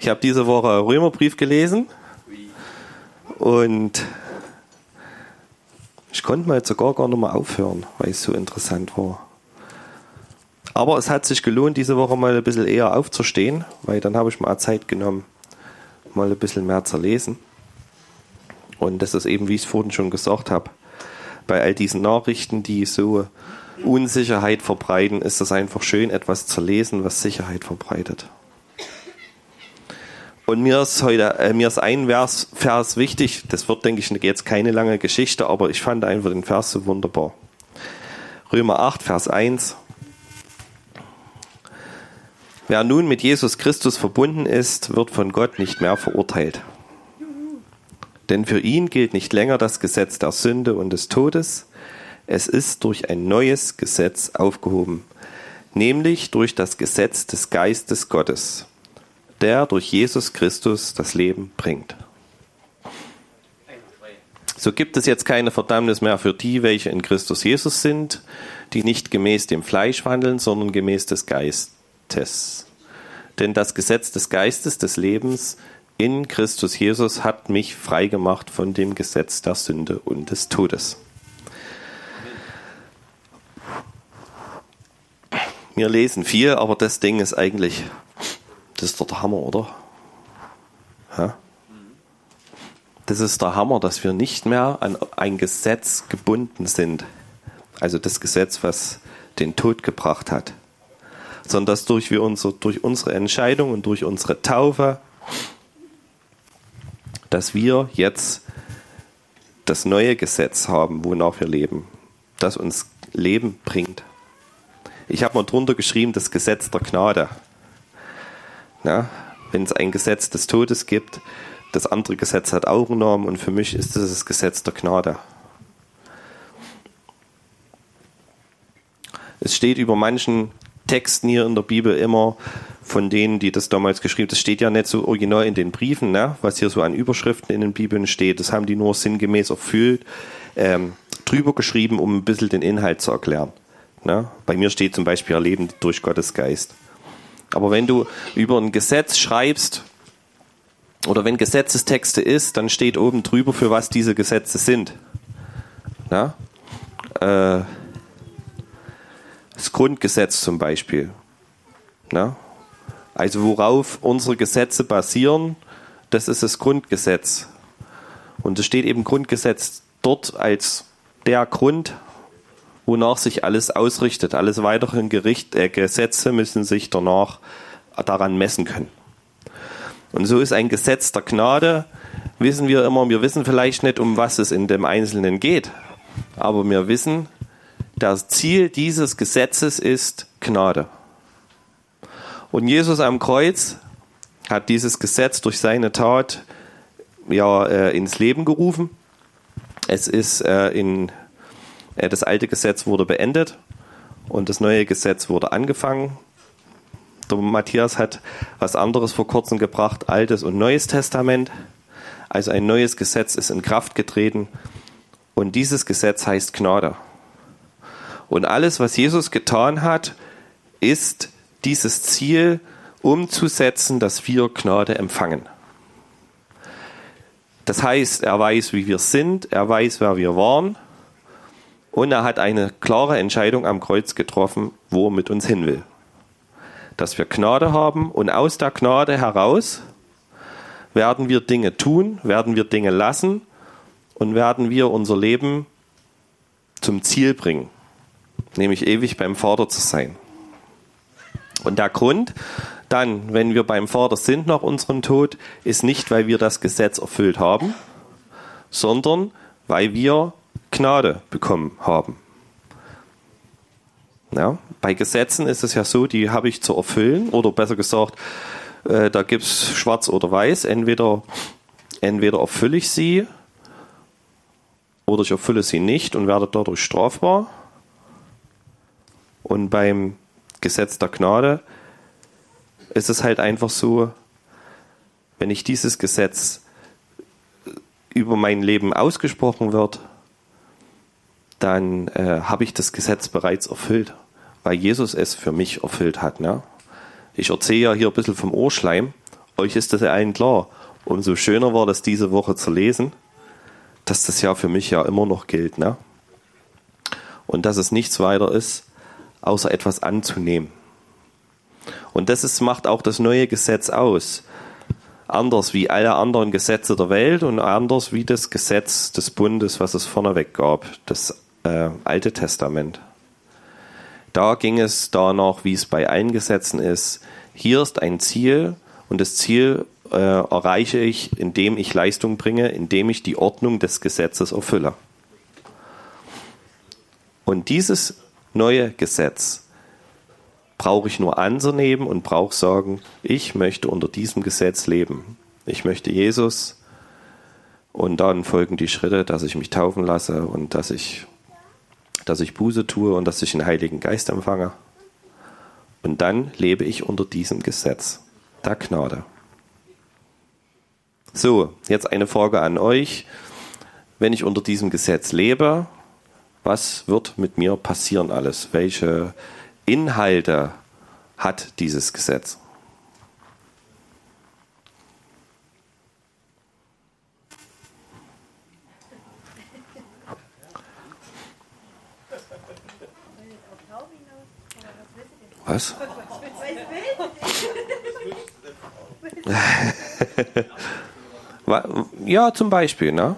Ich habe diese Woche Römerbrief gelesen und ich konnte mal sogar gar nicht mehr aufhören, weil es so interessant war. Aber es hat sich gelohnt, diese Woche mal ein bisschen eher aufzustehen, weil dann habe ich mal Zeit genommen, mal ein bisschen mehr zu lesen. Und das ist eben, wie ich es vorhin schon gesagt habe, bei all diesen Nachrichten, die so Unsicherheit verbreiten, ist es einfach schön, etwas zu lesen, was Sicherheit verbreitet. Und mir ist heute, äh, mir ist ein Vers, Vers wichtig. Das wird, denke ich, jetzt keine lange Geschichte, aber ich fand einfach den Vers so wunderbar. Römer 8, Vers 1. Wer nun mit Jesus Christus verbunden ist, wird von Gott nicht mehr verurteilt. Denn für ihn gilt nicht länger das Gesetz der Sünde und des Todes, es ist durch ein neues Gesetz aufgehoben, nämlich durch das Gesetz des Geistes Gottes, der durch Jesus Christus das Leben bringt. So gibt es jetzt keine Verdammnis mehr für die, welche in Christus Jesus sind, die nicht gemäß dem Fleisch wandeln, sondern gemäß des Geistes. Denn das Gesetz des Geistes des Lebens in Christus Jesus hat mich freigemacht von dem Gesetz der Sünde und des Todes. Wir lesen viel, aber das Ding ist eigentlich, das ist doch der Hammer, oder? Ha? Das ist der Hammer, dass wir nicht mehr an ein Gesetz gebunden sind. Also das Gesetz, was den Tod gebracht hat. Sondern dass durch, wir unser, durch unsere Entscheidung und durch unsere Taufe, dass wir jetzt das neue Gesetz haben, wonach wir leben. Das uns Leben bringt. Ich habe mal drunter geschrieben, das Gesetz der Gnade. Wenn es ein Gesetz des Todes gibt, das andere Gesetz hat auch Namen und für mich ist das das Gesetz der Gnade. Es steht über manchen Texten hier in der Bibel immer von denen, die das damals geschrieben haben. Das steht ja nicht so original in den Briefen, ne? was hier so an Überschriften in den Bibeln steht. Das haben die nur sinngemäß erfüllt, ähm, drüber geschrieben, um ein bisschen den Inhalt zu erklären. Ne? Bei mir steht zum Beispiel Erleben durch Gottes Geist. Aber wenn du über ein Gesetz schreibst oder wenn Gesetzestexte ist, dann steht oben drüber, für was diese Gesetze sind. Ne? Äh, das Grundgesetz zum Beispiel. Ne? Also worauf unsere Gesetze basieren, das ist das Grundgesetz. Und es steht eben Grundgesetz dort als der Grund, wonach sich alles ausrichtet. Alles weitere Gericht, äh, Gesetze müssen sich danach daran messen können. Und so ist ein Gesetz der Gnade, wissen wir immer, wir wissen vielleicht nicht, um was es in dem Einzelnen geht, aber wir wissen, das Ziel dieses Gesetzes ist Gnade. Und Jesus am Kreuz hat dieses Gesetz durch seine Tat ja, äh, ins Leben gerufen. Es ist äh, in das alte Gesetz wurde beendet und das neue Gesetz wurde angefangen. Der Matthias hat was anderes vor kurzem gebracht, Altes und Neues Testament. Also ein neues Gesetz ist in Kraft getreten und dieses Gesetz heißt Gnade. Und alles, was Jesus getan hat, ist dieses Ziel umzusetzen, dass wir Gnade empfangen. Das heißt, er weiß, wie wir sind, er weiß, wer wir waren und er hat eine klare Entscheidung am Kreuz getroffen, wo er mit uns hin will. Dass wir Gnade haben und aus der Gnade heraus werden wir Dinge tun, werden wir Dinge lassen und werden wir unser Leben zum Ziel bringen, nämlich ewig beim Vater zu sein. Und der Grund dann, wenn wir beim Vater sind nach unserem Tod, ist nicht, weil wir das Gesetz erfüllt haben, sondern weil wir Gnade bekommen haben. Ja, bei Gesetzen ist es ja so, die habe ich zu erfüllen, oder besser gesagt, äh, da gibt es schwarz oder weiß. Entweder, entweder erfülle ich sie oder ich erfülle sie nicht und werde dadurch strafbar. Und beim Gesetz der Gnade ist es halt einfach so, wenn ich dieses Gesetz über mein Leben ausgesprochen wird, dann äh, habe ich das Gesetz bereits erfüllt, weil Jesus es für mich erfüllt hat. Ne? Ich erzähle ja hier ein bisschen vom Ohrschleim euch ist das ja allen klar. Umso schöner war das diese Woche zu lesen, dass das ja für mich ja immer noch gilt, ne? Und dass es nichts weiter ist, außer etwas anzunehmen. Und das ist, macht auch das neue Gesetz aus. Anders wie alle anderen Gesetze der Welt und anders wie das Gesetz des Bundes, was es vorneweg gab, das äh, Alte Testament. Da ging es danach, wie es bei allen Gesetzen ist. Hier ist ein Ziel und das Ziel äh, erreiche ich, indem ich Leistung bringe, indem ich die Ordnung des Gesetzes erfülle. Und dieses neue Gesetz brauche ich nur anzunehmen und brauche sagen, ich möchte unter diesem Gesetz leben. Ich möchte Jesus und dann folgen die Schritte, dass ich mich taufen lasse und dass ich, dass ich Buße tue und dass ich den Heiligen Geist empfange. Und dann lebe ich unter diesem Gesetz der Gnade. So, jetzt eine Frage an euch. Wenn ich unter diesem Gesetz lebe, was wird mit mir passieren alles? Welche Inhalte hat dieses Gesetz? Was? ja, zum Beispiel, ne?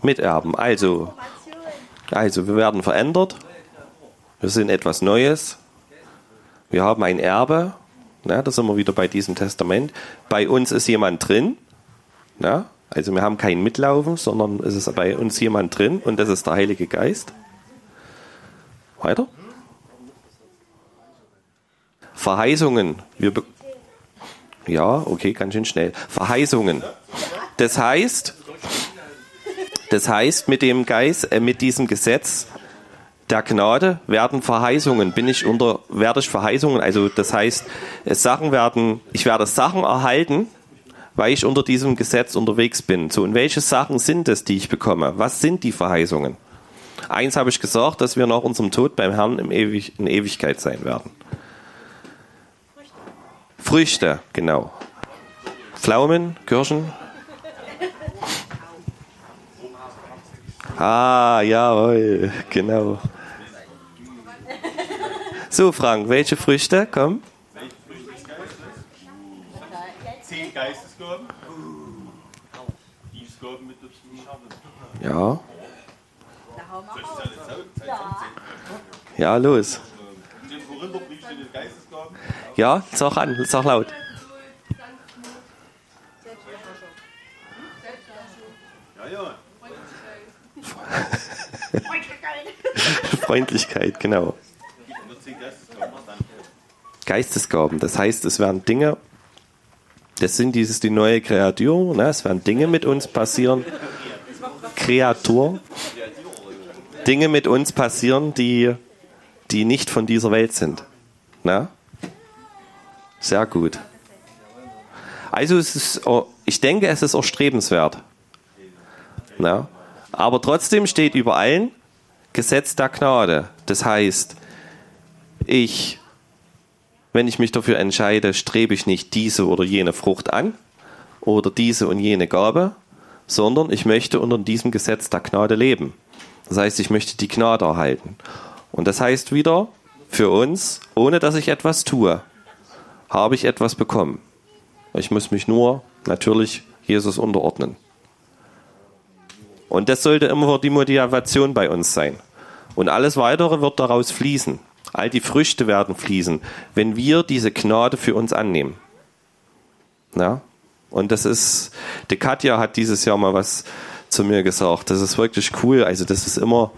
Miterben. Also, also, wir werden verändert. Wir sind etwas Neues. Wir haben ein Erbe. Ne? Da sind wir wieder bei diesem Testament. Bei uns ist jemand drin. Ne? Also, wir haben kein Mitlaufen, sondern es ist bei uns jemand drin und das ist der Heilige Geist. Weiter. Verheißungen. Wir ja, okay, ganz schön schnell. Verheißungen. Das heißt, das heißt, mit dem Geist, äh, mit diesem Gesetz der Gnade werden Verheißungen, bin ich unter, werde ich Verheißungen, also das heißt, Sachen werden, ich werde Sachen erhalten, weil ich unter diesem Gesetz unterwegs bin. So, und welche Sachen sind es, die ich bekomme? Was sind die Verheißungen? Eins habe ich gesagt, dass wir nach unserem Tod beim Herrn in Ewigkeit sein werden. Früchte, genau. Pflaumen, Kirschen, Ah, jawohl, genau. So, Frank, welche Früchte? Komm. Zehn Geistesgaben. Ja. Ja, los. Ja, sag an, sag laut. Freundlichkeit, genau. Geistesgaben, das heißt, es werden Dinge, das sind dieses die neue Kreatur, ne? es werden Dinge mit uns passieren, Kreatur, Dinge mit uns passieren, die, die nicht von dieser Welt sind. Ne? Sehr gut. Also es ist, ich denke, es ist erstrebenswert. Ne? Aber trotzdem steht über allen Gesetz der Gnade. Das heißt, ich, wenn ich mich dafür entscheide, strebe ich nicht diese oder jene Frucht an oder diese und jene Gabe, sondern ich möchte unter diesem Gesetz der Gnade leben. Das heißt, ich möchte die Gnade erhalten. Und das heißt wieder, für uns, ohne dass ich etwas tue, habe ich etwas bekommen. Ich muss mich nur natürlich Jesus unterordnen. Und das sollte immer die Motivation bei uns sein. Und alles weitere wird daraus fließen. All die Früchte werden fließen, wenn wir diese Gnade für uns annehmen. Ja? Und das ist, die Katja hat dieses Jahr mal was zu mir gesagt. Das ist wirklich cool. Also, das ist immer,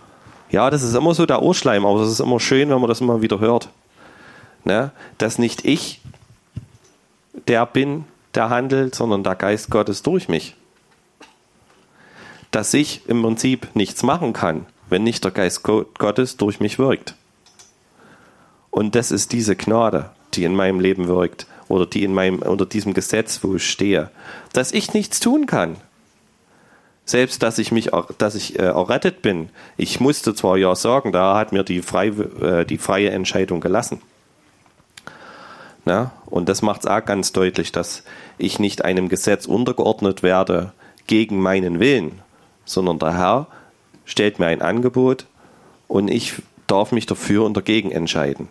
ja, das ist immer so der Ohrschleim, aber es ist immer schön, wenn man das immer wieder hört. Ne? Dass nicht ich der bin, der handelt, sondern der Geist Gottes durch mich dass ich im Prinzip nichts machen kann, wenn nicht der Geist Gottes durch mich wirkt. Und das ist diese Gnade, die in meinem Leben wirkt oder die in meinem unter diesem Gesetz, wo ich stehe, dass ich nichts tun kann. Selbst, dass ich mich, dass ich äh, errettet bin. Ich musste zwar ja sagen, da hat mir die, frei, äh, die freie Entscheidung gelassen. Na? Und das macht es auch ganz deutlich, dass ich nicht einem Gesetz untergeordnet werde gegen meinen Willen, sondern der Herr stellt mir ein Angebot und ich darf mich dafür und dagegen entscheiden.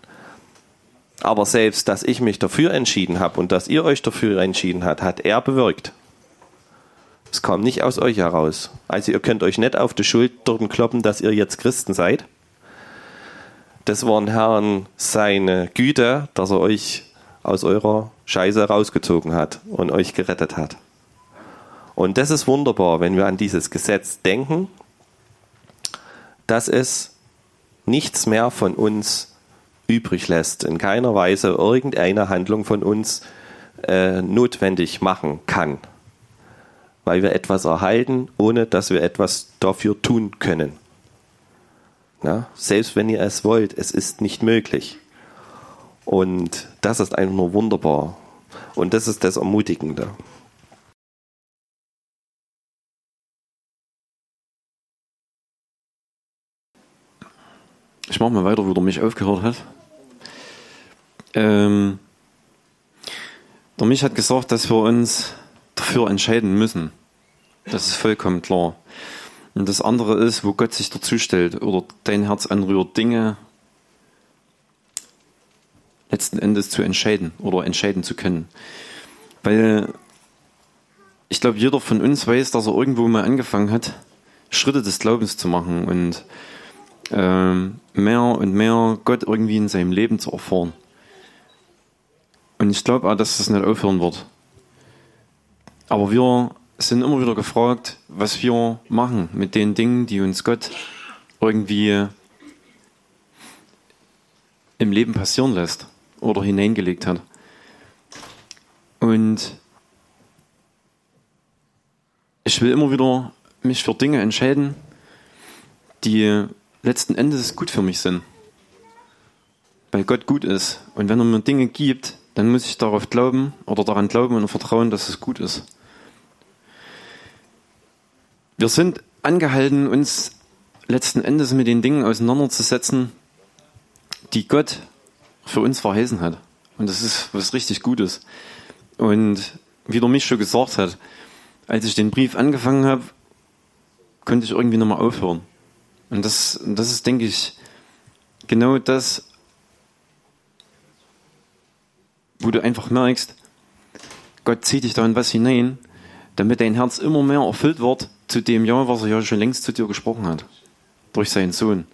Aber selbst, dass ich mich dafür entschieden habe und dass ihr euch dafür entschieden habt, hat er bewirkt. Es kam nicht aus euch heraus. Also ihr könnt euch nicht auf die Schultern kloppen, dass ihr jetzt Christen seid. Das war Herrn seine Güte, dass er euch aus eurer Scheiße rausgezogen hat und euch gerettet hat. Und das ist wunderbar, wenn wir an dieses Gesetz denken, dass es nichts mehr von uns übrig lässt, in keiner Weise irgendeine Handlung von uns äh, notwendig machen kann, weil wir etwas erhalten, ohne dass wir etwas dafür tun können. Ja, selbst wenn ihr es wollt, es ist nicht möglich. Und das ist einfach nur wunderbar. Und das ist das Ermutigende. Ich mache mal weiter, wo der mich aufgehört hat. Ähm, der mich hat gesagt, dass wir uns dafür entscheiden müssen. Das ist vollkommen klar. Und das andere ist, wo Gott sich dazu stellt oder dein Herz anrührt, Dinge letzten Endes zu entscheiden oder entscheiden zu können. Weil ich glaube, jeder von uns weiß, dass er irgendwo mal angefangen hat, Schritte des Glaubens zu machen und ähm, mehr und mehr Gott irgendwie in seinem Leben zu erfahren. Und ich glaube auch, dass das nicht aufhören wird. Aber wir sind immer wieder gefragt, was wir machen mit den Dingen, die uns Gott irgendwie im Leben passieren lässt oder hineingelegt hat. Und ich will immer wieder mich für Dinge entscheiden, die letzten Endes gut für mich sind. Weil Gott gut ist. Und wenn er mir Dinge gibt, dann muss ich darauf glauben oder daran glauben und vertrauen, dass es gut ist. Wir sind angehalten, uns letzten Endes mit den Dingen auseinanderzusetzen, die Gott für uns verheißen hat. Und das ist was richtig Gutes. Und wie der mich schon gesagt hat, als ich den Brief angefangen habe, konnte ich irgendwie nochmal aufhören. Und das, das ist, denke ich, genau das, wo du einfach merkst, Gott zieht dich da in was hinein, damit dein Herz immer mehr erfüllt wird zu dem Ja, was er ja schon längst zu dir gesprochen hat. Durch seinen Sohn.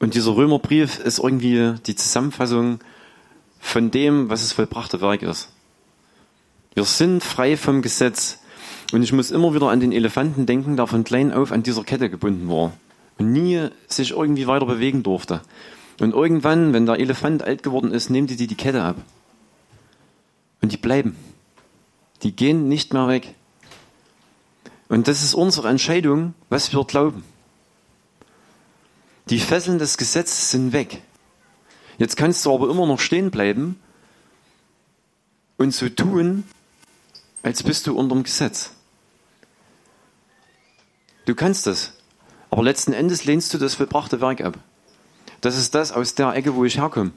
Und dieser Römerbrief ist irgendwie die Zusammenfassung von dem, was das vollbrachte Werk ist. Wir sind frei vom Gesetz. Und ich muss immer wieder an den Elefanten denken, der von klein auf an dieser Kette gebunden war und nie sich irgendwie weiter bewegen durfte. Und irgendwann, wenn der Elefant alt geworden ist, nehmen die die Kette ab. Und die bleiben. Die gehen nicht mehr weg. Und das ist unsere Entscheidung, was wir glauben. Die Fesseln des Gesetzes sind weg. Jetzt kannst du aber immer noch stehen bleiben und so tun, als bist du unterm Gesetz. Du kannst das, aber letzten Endes lehnst du das vollbrachte Werk ab. Das ist das aus der Ecke, wo ich herkomme.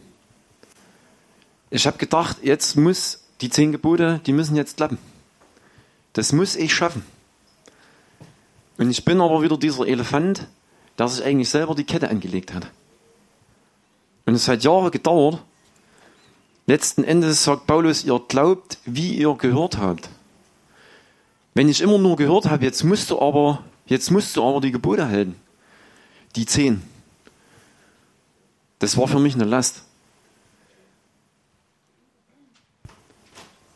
Ich habe gedacht, jetzt muss die zehn Gebote, die müssen jetzt klappen. Das muss ich schaffen. Und ich bin aber wieder dieser Elefant, der sich eigentlich selber die Kette angelegt hat. Und es hat Jahre gedauert. Letzten Endes sagt Paulus, ihr glaubt, wie ihr gehört habt. Wenn ich immer nur gehört habe, jetzt musst du aber, jetzt musst du aber die Gebote halten. Die zehn. Das war für mich eine Last.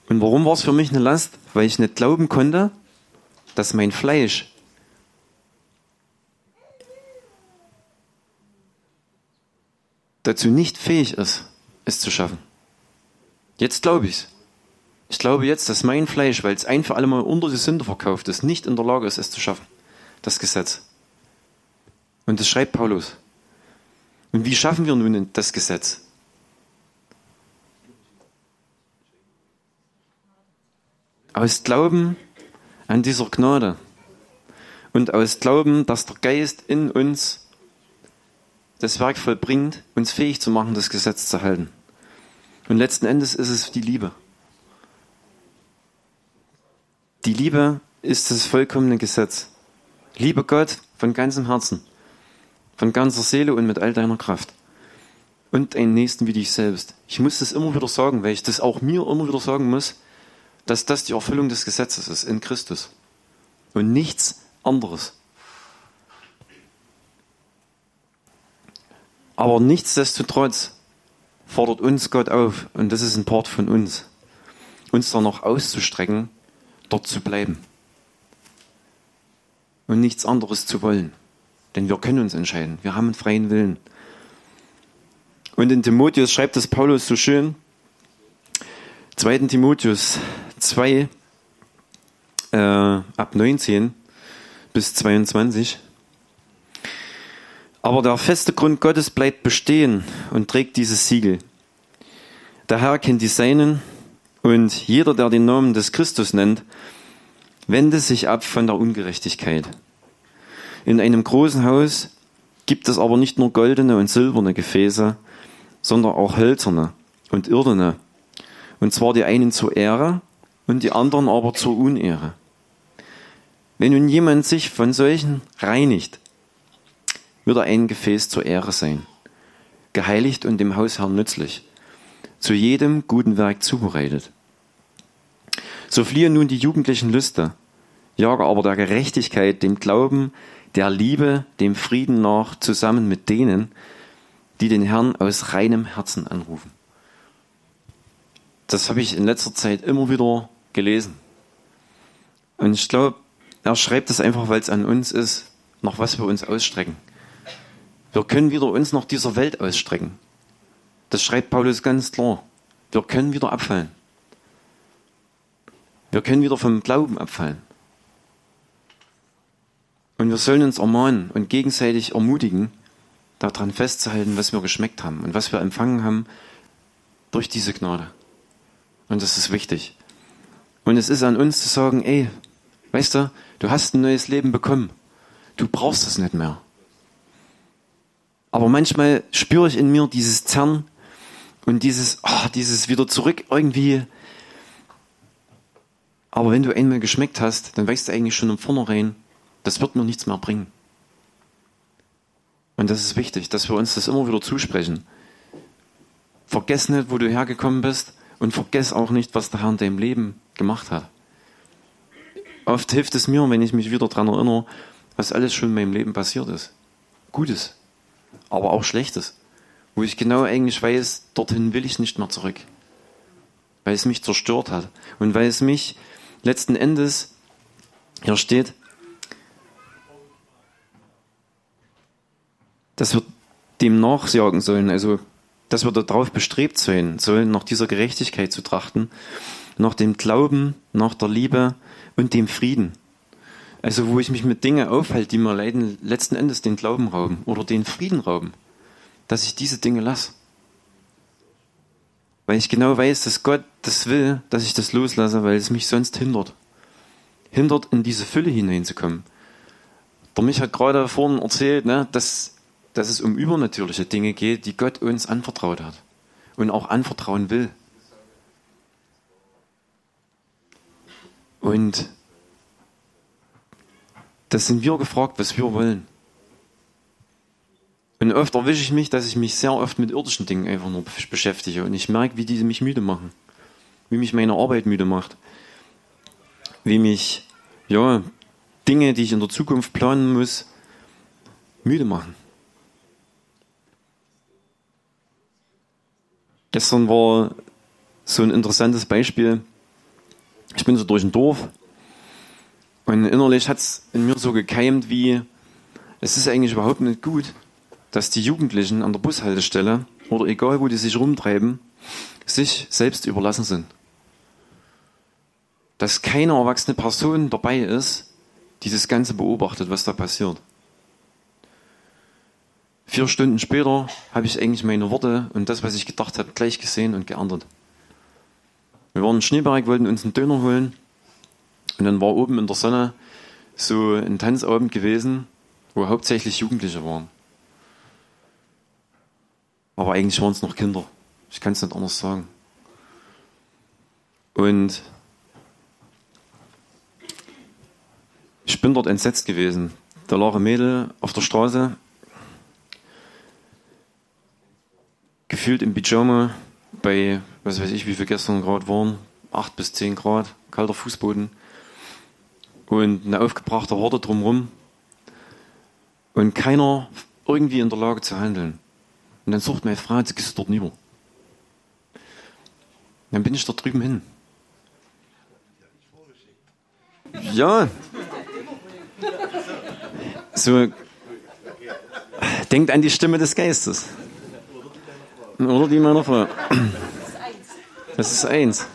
Und warum war es für mich eine Last? Weil ich nicht glauben konnte, dass mein Fleisch dazu nicht fähig ist, es zu schaffen. Jetzt glaube ich es. Ich glaube jetzt, dass mein Fleisch, weil es ein für alle Mal unter die Sünde verkauft ist, nicht in der Lage ist, es zu schaffen. Das Gesetz. Und das schreibt Paulus. Und wie schaffen wir nun das Gesetz? Aus Glauben an dieser Gnade und aus Glauben, dass der Geist in uns das Werk vollbringt, uns fähig zu machen, das Gesetz zu halten. Und letzten Endes ist es die Liebe. Die Liebe ist das vollkommene Gesetz. Liebe Gott von ganzem Herzen, von ganzer Seele und mit all deiner Kraft. Und einen Nächsten wie dich selbst. Ich muss das immer wieder sagen, weil ich das auch mir immer wieder sagen muss, dass das die Erfüllung des Gesetzes ist in Christus. Und nichts anderes. Aber nichtsdestotrotz fordert uns Gott auf, und das ist ein Part von uns, uns da noch auszustrecken, dort zu bleiben. Und nichts anderes zu wollen. Denn wir können uns entscheiden. Wir haben einen freien Willen. Und in Timotheus schreibt es Paulus so schön, 2. Timotheus 2, äh, ab 19 bis 22. Aber der feste Grund Gottes bleibt bestehen und trägt dieses Siegel. Der Herr kennt die Seinen und jeder, der den Namen des Christus nennt, wende sich ab von der Ungerechtigkeit. In einem großen Haus gibt es aber nicht nur goldene und silberne Gefäße, sondern auch hölzerne und irdene. Und zwar die einen zur Ehre und die anderen aber zur Unehre. Wenn nun jemand sich von solchen reinigt, wird er ein Gefäß zur Ehre sein, geheiligt und dem Hausherrn nützlich, zu jedem guten Werk zubereitet. So fliehe nun die jugendlichen Lüste, jage aber der Gerechtigkeit, dem Glauben, der Liebe, dem Frieden nach, zusammen mit denen, die den Herrn aus reinem Herzen anrufen. Das habe ich in letzter Zeit immer wieder gelesen. Und ich glaube, er schreibt das einfach, weil es an uns ist, nach was wir uns ausstrecken. Wir können wieder uns nach dieser Welt ausstrecken. Das schreibt Paulus ganz klar. Wir können wieder abfallen. Wir können wieder vom Glauben abfallen. Und wir sollen uns ermahnen und gegenseitig ermutigen, daran festzuhalten, was wir geschmeckt haben und was wir empfangen haben durch diese Gnade. Und das ist wichtig. Und es ist an uns zu sagen, ey, weißt du, du hast ein neues Leben bekommen. Du brauchst es nicht mehr. Aber manchmal spüre ich in mir dieses Zerren und dieses, oh, dieses wieder zurück irgendwie. Aber wenn du einmal geschmeckt hast, dann weißt du eigentlich schon im Vornherein, das wird mir nichts mehr bringen. Und das ist wichtig, dass wir uns das immer wieder zusprechen. Vergess nicht, wo du hergekommen bist und vergess auch nicht, was der Herr in deinem Leben gemacht hat. Oft hilft es mir, wenn ich mich wieder daran erinnere, was alles schon in meinem Leben passiert ist. Gutes, aber auch Schlechtes. Wo ich genau eigentlich weiß, dorthin will ich nicht mehr zurück. Weil es mich zerstört hat. Und weil es mich letzten Endes, hier steht, dass wir dem nachjagen sollen, also dass wir darauf bestrebt sein sollen, nach dieser Gerechtigkeit zu trachten, nach dem Glauben, nach der Liebe und dem Frieden. Also wo ich mich mit Dingen aufhalte, die mir leiden, letzten Endes den Glauben rauben oder den Frieden rauben, dass ich diese Dinge lasse. Weil ich genau weiß, dass Gott das will, dass ich das loslasse, weil es mich sonst hindert. Hindert, in diese Fülle hineinzukommen. Der mich hat gerade vorhin erzählt, ne, dass dass es um übernatürliche Dinge geht, die Gott uns anvertraut hat und auch anvertrauen will. Und das sind wir gefragt, was wir wollen. Und oft erwische ich mich, dass ich mich sehr oft mit irdischen Dingen einfach nur beschäftige und ich merke, wie diese mich müde machen. Wie mich meine Arbeit müde macht. Wie mich, ja, Dinge, die ich in der Zukunft planen muss, müde machen. Gestern war so ein interessantes Beispiel. Ich bin so durch ein Dorf und innerlich hat es in mir so gekeimt wie, es ist eigentlich überhaupt nicht gut, dass die Jugendlichen an der Bushaltestelle oder egal wo die sich rumtreiben, sich selbst überlassen sind. Dass keine erwachsene Person dabei ist, die das Ganze beobachtet, was da passiert. Vier Stunden später habe ich eigentlich meine Worte und das, was ich gedacht habe, gleich gesehen und geändert. Wir waren in Schneeberg, wollten uns einen Döner holen und dann war oben in der Sonne so ein Tanzabend gewesen, wo hauptsächlich Jugendliche waren. Aber eigentlich waren es noch Kinder. Ich kann es nicht anders sagen. Und ich bin dort entsetzt gewesen. Da lag ein Mädel auf der Straße, gefühlt im Pyjama bei, was weiß ich, wie viel gestern Grad waren, 8 bis 10 Grad, kalter Fußboden und eine aufgebrachte Horde drumherum und keiner irgendwie in der Lage zu handeln. Und dann sucht meine Frau, sie gehst dort nieder. Dann bin ich da drüben hin. Ja. So. Denkt an die Stimme des Geistes. Oder die meiner Frau. Das ist eins.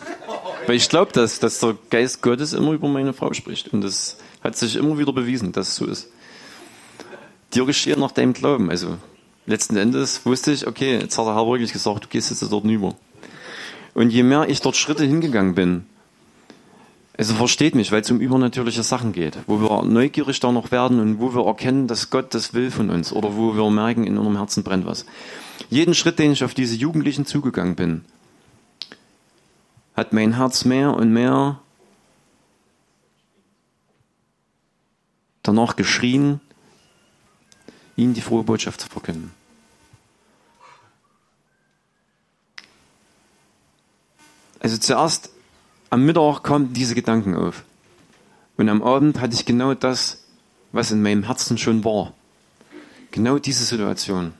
Weil ich glaube, dass, dass der Geist Gottes immer über meine Frau spricht. Und das hat sich immer wieder bewiesen, dass es so ist. Dir geschieht nach deinem Glauben. Also letzten Endes wusste ich, okay, jetzt hat der Herr wirklich gesagt, du gehst jetzt dort rüber. Und je mehr ich dort Schritte hingegangen bin, also versteht mich, weil es um übernatürliche Sachen geht, wo wir neugierig da noch werden und wo wir erkennen, dass Gott das will von uns oder wo wir merken, in unserem Herzen brennt was. Jeden Schritt, den ich auf diese Jugendlichen zugegangen bin, hat mein Herz mehr und mehr danach geschrien, ihnen die frohe Botschaft zu verkünden. Also zuerst am Mittag kamen diese Gedanken auf. Und am Abend hatte ich genau das, was in meinem Herzen schon war. Genau diese Situation.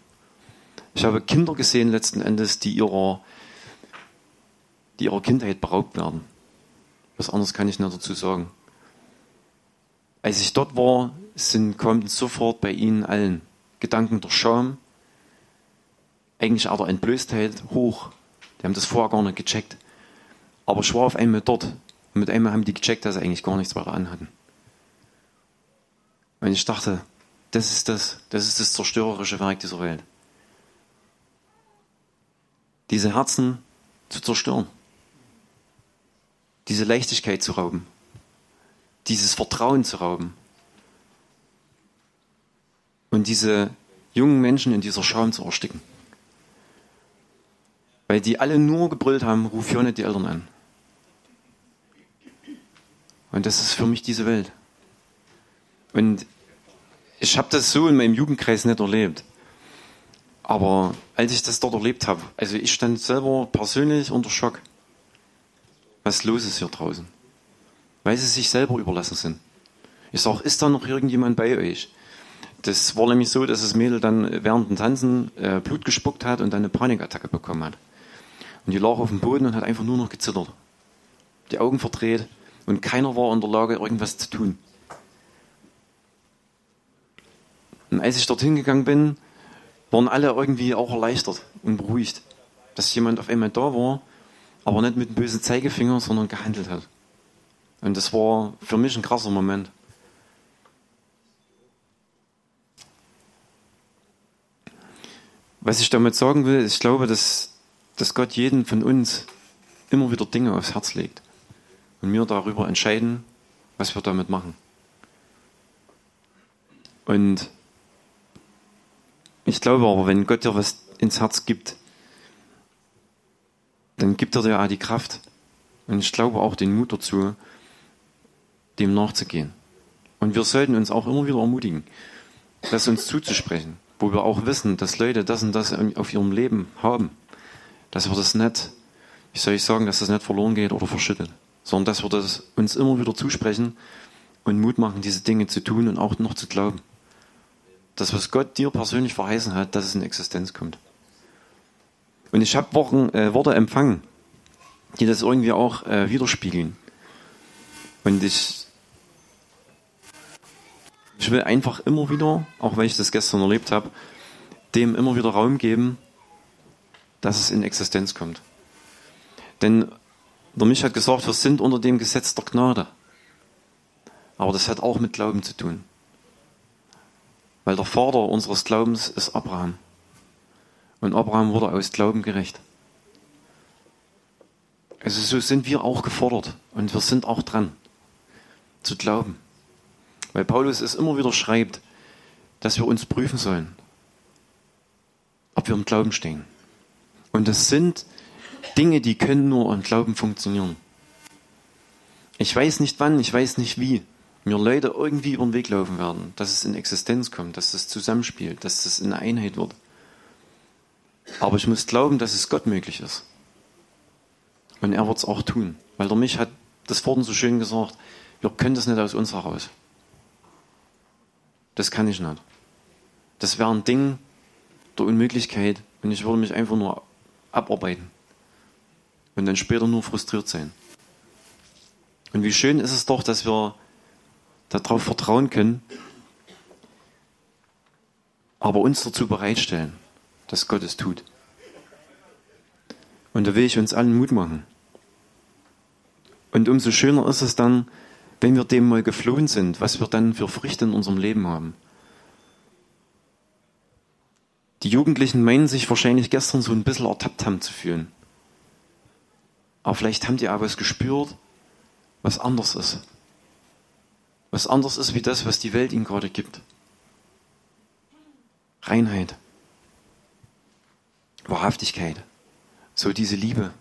Ich habe Kinder gesehen letzten Endes, die ihrer, die ihrer Kindheit beraubt werden. Was anderes kann ich nicht dazu sagen. Als ich dort war, sind, kamen sofort bei ihnen allen Gedanken der Scham, eigentlich auch der Entblößtheit hoch. Die haben das vorher gar nicht gecheckt. Aber ich war auf einmal dort. Und mit einmal haben die gecheckt, dass sie eigentlich gar nichts weiter anhatten. Und ich dachte, das ist das, das ist das zerstörerische Werk dieser Welt. Diese Herzen zu zerstören. Diese Leichtigkeit zu rauben. Dieses Vertrauen zu rauben. Und diese jungen Menschen in dieser Scham zu ersticken. Weil die alle nur gebrüllt haben, ruf ja nicht die Eltern an. Und das ist für mich diese Welt. Und ich habe das so in meinem Jugendkreis nicht erlebt. Aber als ich das dort erlebt habe, also ich stand selber persönlich unter Schock, was los ist hier draußen. Weil sie sich selber überlassen sind. Ich sage, ist da noch irgendjemand bei euch? Das war nämlich so, dass das Mädel dann während dem Tanzen äh, Blut gespuckt hat und dann eine Panikattacke bekommen hat. Und die lag auf dem Boden und hat einfach nur noch gezittert. Die Augen verdreht und keiner war in der Lage, irgendwas zu tun. Und als ich dorthin gegangen bin, waren alle irgendwie auch erleichtert und beruhigt, dass jemand auf einmal da war, aber nicht mit dem bösen Zeigefinger, sondern gehandelt hat. Und das war für mich ein krasser Moment. Was ich damit sagen will, ich glaube, dass dass Gott jeden von uns immer wieder Dinge aufs Herz legt und wir darüber entscheiden, was wir damit machen. Und ich glaube aber, wenn Gott dir was ins Herz gibt, dann gibt er dir auch die Kraft und ich glaube auch den Mut dazu, dem nachzugehen. Und wir sollten uns auch immer wieder ermutigen, das uns zuzusprechen, wo wir auch wissen, dass Leute das und das auf ihrem Leben haben dass wir das nicht, wie soll ich sagen, dass das nicht verloren geht oder verschüttet, sondern dass wir das uns immer wieder zusprechen und Mut machen, diese Dinge zu tun und auch noch zu glauben. Das, was Gott dir persönlich verheißen hat, dass es in Existenz kommt. Und ich habe äh, Worte empfangen, die das irgendwie auch äh, widerspiegeln. Und ich, ich will einfach immer wieder, auch weil ich das gestern erlebt habe, dem immer wieder Raum geben, dass es in Existenz kommt. Denn der Mich hat gesagt, wir sind unter dem Gesetz der Gnade. Aber das hat auch mit Glauben zu tun. Weil der Vater unseres Glaubens ist Abraham. Und Abraham wurde aus Glauben gerecht. Also so sind wir auch gefordert und wir sind auch dran zu glauben. Weil Paulus es immer wieder schreibt, dass wir uns prüfen sollen, ob wir im Glauben stehen. Und das sind Dinge, die können nur im Glauben funktionieren. Ich weiß nicht wann, ich weiß nicht wie. Mir Leute irgendwie über den Weg laufen werden, dass es in Existenz kommt, dass es zusammenspielt, dass es in Einheit wird. Aber ich muss glauben, dass es Gott möglich ist. Und er wird es auch tun. Weil der mich hat das vorhin so schön gesagt, wir können das nicht aus uns heraus. Das kann ich nicht. Das wäre ein Ding der Unmöglichkeit und ich würde mich einfach nur abarbeiten. Und dann später nur frustriert sein. Und wie schön ist es doch, dass wir darauf vertrauen können, aber uns dazu bereitstellen, dass Gott es tut. Und da will ich uns allen Mut machen. Und umso schöner ist es dann, wenn wir dem mal geflohen sind, was wir dann für Früchte in unserem Leben haben. Die Jugendlichen meinen sich wahrscheinlich gestern so ein bisschen ertappt haben zu fühlen. Aber vielleicht haben die auch was gespürt, was anders ist. Was anders ist wie das, was die Welt ihnen gerade gibt. Reinheit. Wahrhaftigkeit. So diese Liebe.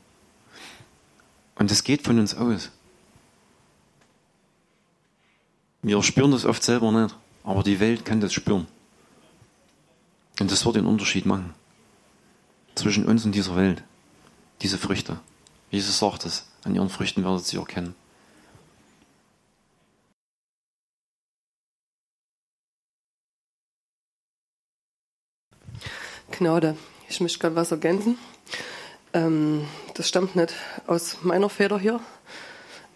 Und das geht von uns aus. Wir spüren das oft selber nicht, aber die Welt kann das spüren. Und das wird den Unterschied machen. Zwischen uns und dieser Welt. Diese Früchte. Jesus sagt es, an ihren Früchten werdet ihr sie erkennen. Gnade. Ich möchte gerade was ergänzen. Ähm, das stammt nicht aus meiner Feder hier,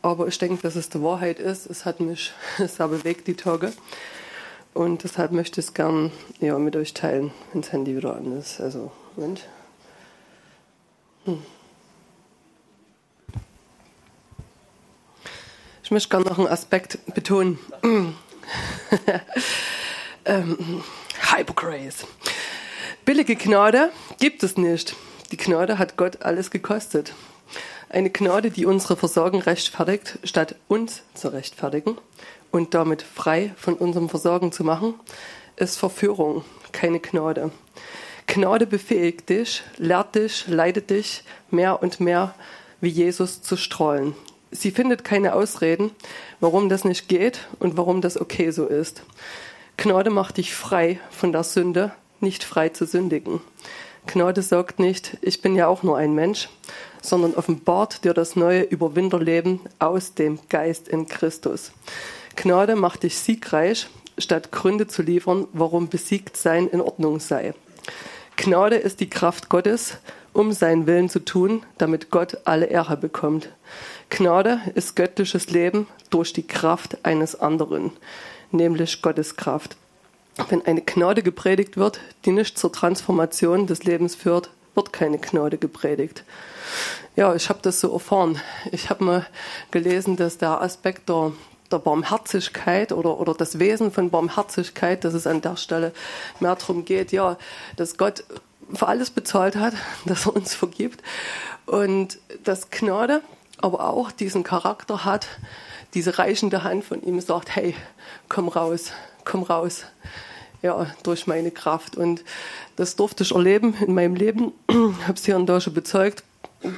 aber ich denke, dass es die Wahrheit ist. Es hat mich sehr bewegt, die Tage. Und deshalb möchte ich es gern ja, mit euch teilen, wenn das Handy wieder an ist. Also, Moment. Hm. Ich möchte gerne noch einen Aspekt betonen. ähm, Hypergrace. Billige Gnade gibt es nicht. Die Gnade hat Gott alles gekostet. Eine Gnade, die unsere Versorgung rechtfertigt, statt uns zu rechtfertigen und damit frei von unserem Versorgen zu machen, ist Verführung, keine Gnade. Gnade befähigt dich, lehrt dich, leitet dich, mehr und mehr wie Jesus zu strahlen. Sie findet keine Ausreden, warum das nicht geht und warum das okay so ist. Gnade macht dich frei von der Sünde, nicht frei zu sündigen. Gnade sagt nicht, ich bin ja auch nur ein Mensch, sondern offenbart dir das neue Überwinterleben aus dem Geist in Christus. Gnade macht dich siegreich, statt Gründe zu liefern, warum besiegt sein in Ordnung sei. Gnade ist die Kraft Gottes, um seinen Willen zu tun, damit Gott alle Ehre bekommt. Gnade ist göttliches Leben durch die Kraft eines anderen, nämlich Gottes Kraft. Wenn eine Gnade gepredigt wird, die nicht zur Transformation des Lebens führt, wird keine Gnade gepredigt. Ja, ich habe das so erfahren. Ich habe mal gelesen, dass der Aspekt der, der Barmherzigkeit oder, oder das Wesen von Barmherzigkeit, dass es an der Stelle mehr darum geht, ja, dass Gott für alles bezahlt hat, dass er uns vergibt und dass Gnade aber auch diesen Charakter hat, diese reichende Hand von ihm sagt, hey, komm raus, komm raus. Ja, durch meine Kraft. Und das durfte ich erleben in meinem Leben. habe es hier da schon bezeugt.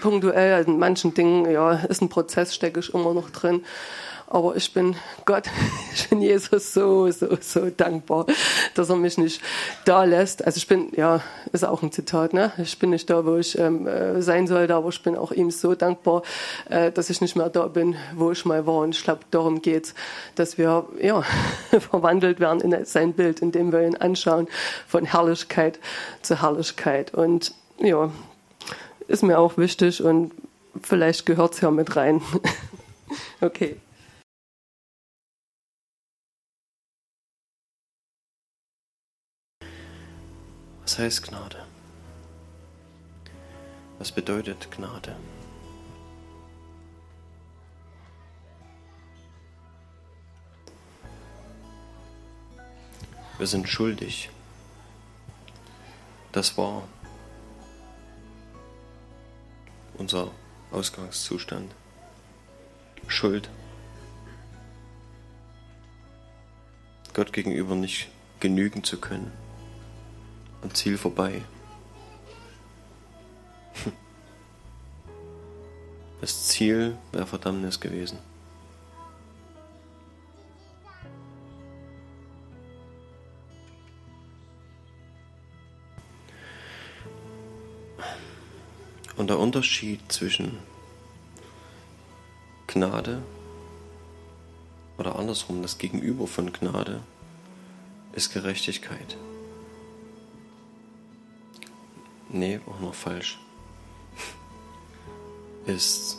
Punktuell, in manchen Dingen, ja, ist ein Prozess, stecke ich immer noch drin. Aber ich bin Gott, ich bin Jesus so, so, so dankbar, dass er mich nicht da lässt. Also ich bin, ja, ist auch ein Zitat, ne? Ich bin nicht da, wo ich ähm, äh, sein sollte, aber ich bin auch ihm so dankbar, äh, dass ich nicht mehr da bin, wo ich mal war. Und ich glaube, darum geht's, dass wir, ja, verwandelt werden in sein Bild, indem wir ihn anschauen, von Herrlichkeit zu Herrlichkeit. Und ja, ist mir auch wichtig und vielleicht gehört's ja mit rein. okay. Was heißt Gnade? Was bedeutet Gnade? Wir sind schuldig. Das war unser Ausgangszustand. Schuld. Gott gegenüber nicht genügen zu können am Ziel vorbei. Das Ziel wäre Verdammnis gewesen. Und der Unterschied zwischen Gnade oder andersrum das Gegenüber von Gnade ist Gerechtigkeit. Nee, auch noch falsch. Ist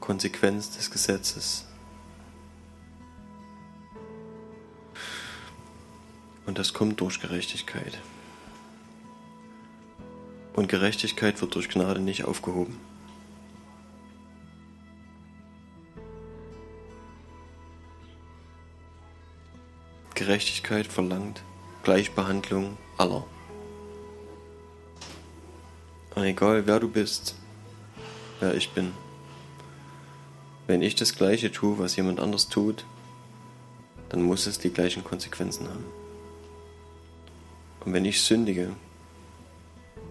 Konsequenz des Gesetzes. Und das kommt durch Gerechtigkeit. Und Gerechtigkeit wird durch Gnade nicht aufgehoben. Gerechtigkeit verlangt Gleichbehandlung aller. Egal wer du bist, wer ich bin, wenn ich das Gleiche tue, was jemand anders tut, dann muss es die gleichen Konsequenzen haben. Und wenn ich sündige,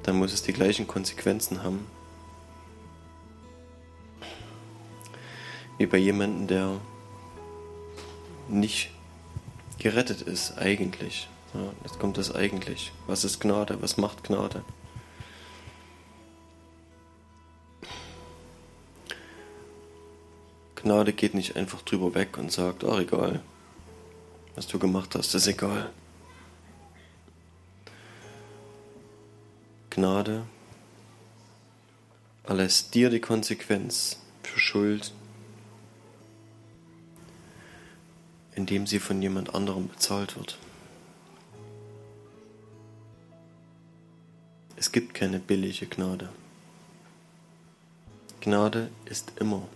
dann muss es die gleichen Konsequenzen haben, wie bei jemandem, der nicht gerettet ist, eigentlich. Ja, jetzt kommt das eigentlich. Was ist Gnade? Was macht Gnade? Gnade geht nicht einfach drüber weg und sagt, ach egal, was du gemacht hast, ist egal. Gnade erlässt dir die Konsequenz für Schuld, indem sie von jemand anderem bezahlt wird. Es gibt keine billige Gnade. Gnade ist immer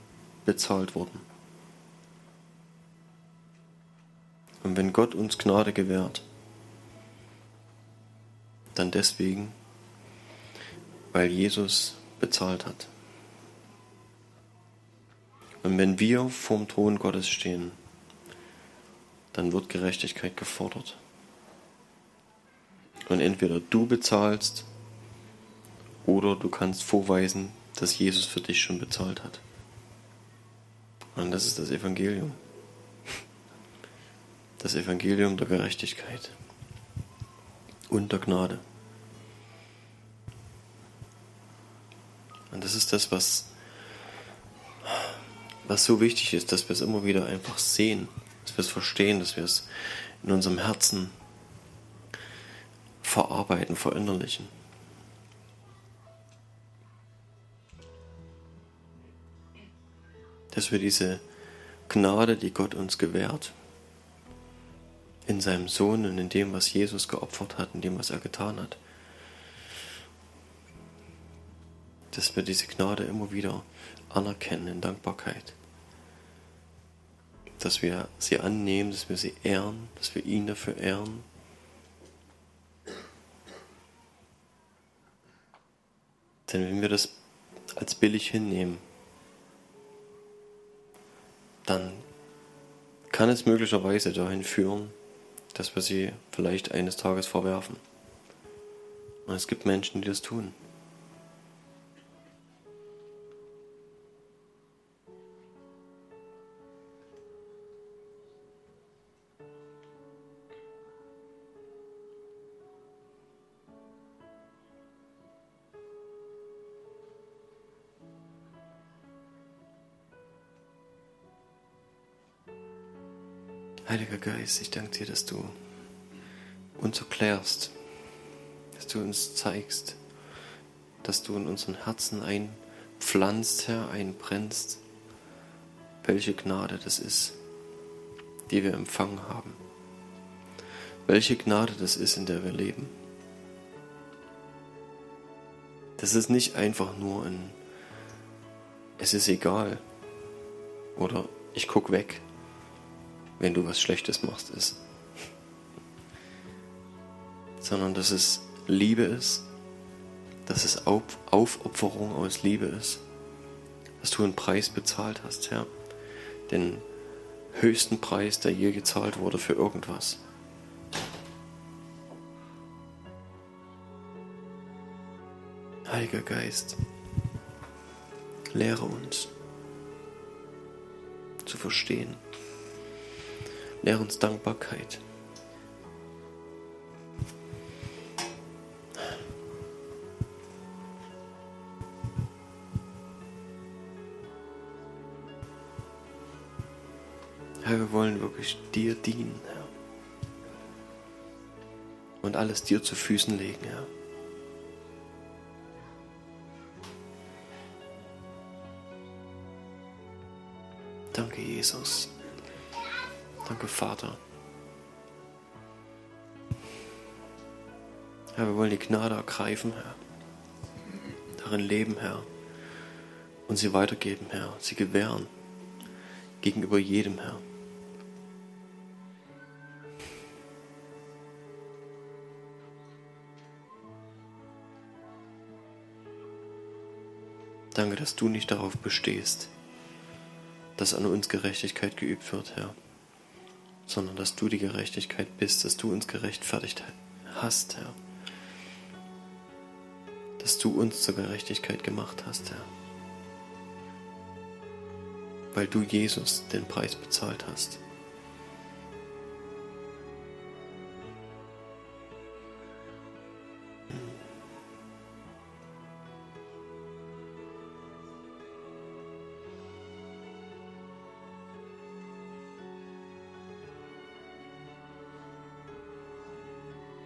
bezahlt worden. Und wenn Gott uns Gnade gewährt, dann deswegen, weil Jesus bezahlt hat. Und wenn wir vorm Thron Gottes stehen, dann wird Gerechtigkeit gefordert. Und entweder du bezahlst oder du kannst vorweisen, dass Jesus für dich schon bezahlt hat. Und das ist das Evangelium. Das Evangelium der Gerechtigkeit und der Gnade. Und das ist das, was, was so wichtig ist, dass wir es immer wieder einfach sehen, dass wir es verstehen, dass wir es in unserem Herzen verarbeiten, verinnerlichen. Dass wir diese Gnade, die Gott uns gewährt, in seinem Sohn und in dem, was Jesus geopfert hat, in dem, was er getan hat, dass wir diese Gnade immer wieder anerkennen in Dankbarkeit, dass wir sie annehmen, dass wir sie ehren, dass wir ihn dafür ehren. Denn wenn wir das als billig hinnehmen, dann kann es möglicherweise dahin führen, dass wir sie vielleicht eines Tages verwerfen. Und es gibt Menschen, die das tun. Geist, ich danke dir, dass du uns erklärst, dass du uns zeigst, dass du in unseren Herzen einpflanzt, Herr, einbrennst, welche Gnade das ist, die wir empfangen haben. Welche Gnade das ist, in der wir leben. Das ist nicht einfach nur ein, es ist egal oder ich guck weg wenn du was Schlechtes machst, ist. Sondern dass es Liebe ist, dass es Aufopferung aus Liebe ist, dass du einen Preis bezahlt hast, Herr. Den höchsten Preis, der je gezahlt wurde für irgendwas. Heiliger Geist, lehre uns zu verstehen. Lehr uns Dankbarkeit. Herr, wir wollen wirklich dir dienen, Herr. Und alles dir zu Füßen legen, Herr. Danke, Jesus. Danke, Vater. Herr, wir wollen die Gnade ergreifen, Herr. Darin leben, Herr. Und sie weitergeben, Herr. Sie gewähren gegenüber jedem, Herr. Danke, dass du nicht darauf bestehst, dass an uns Gerechtigkeit geübt wird, Herr, sondern dass du die Gerechtigkeit bist, dass du uns gerechtfertigt hast, Herr. Dass du uns zur Gerechtigkeit gemacht hast, Herr. Weil du Jesus den Preis bezahlt hast.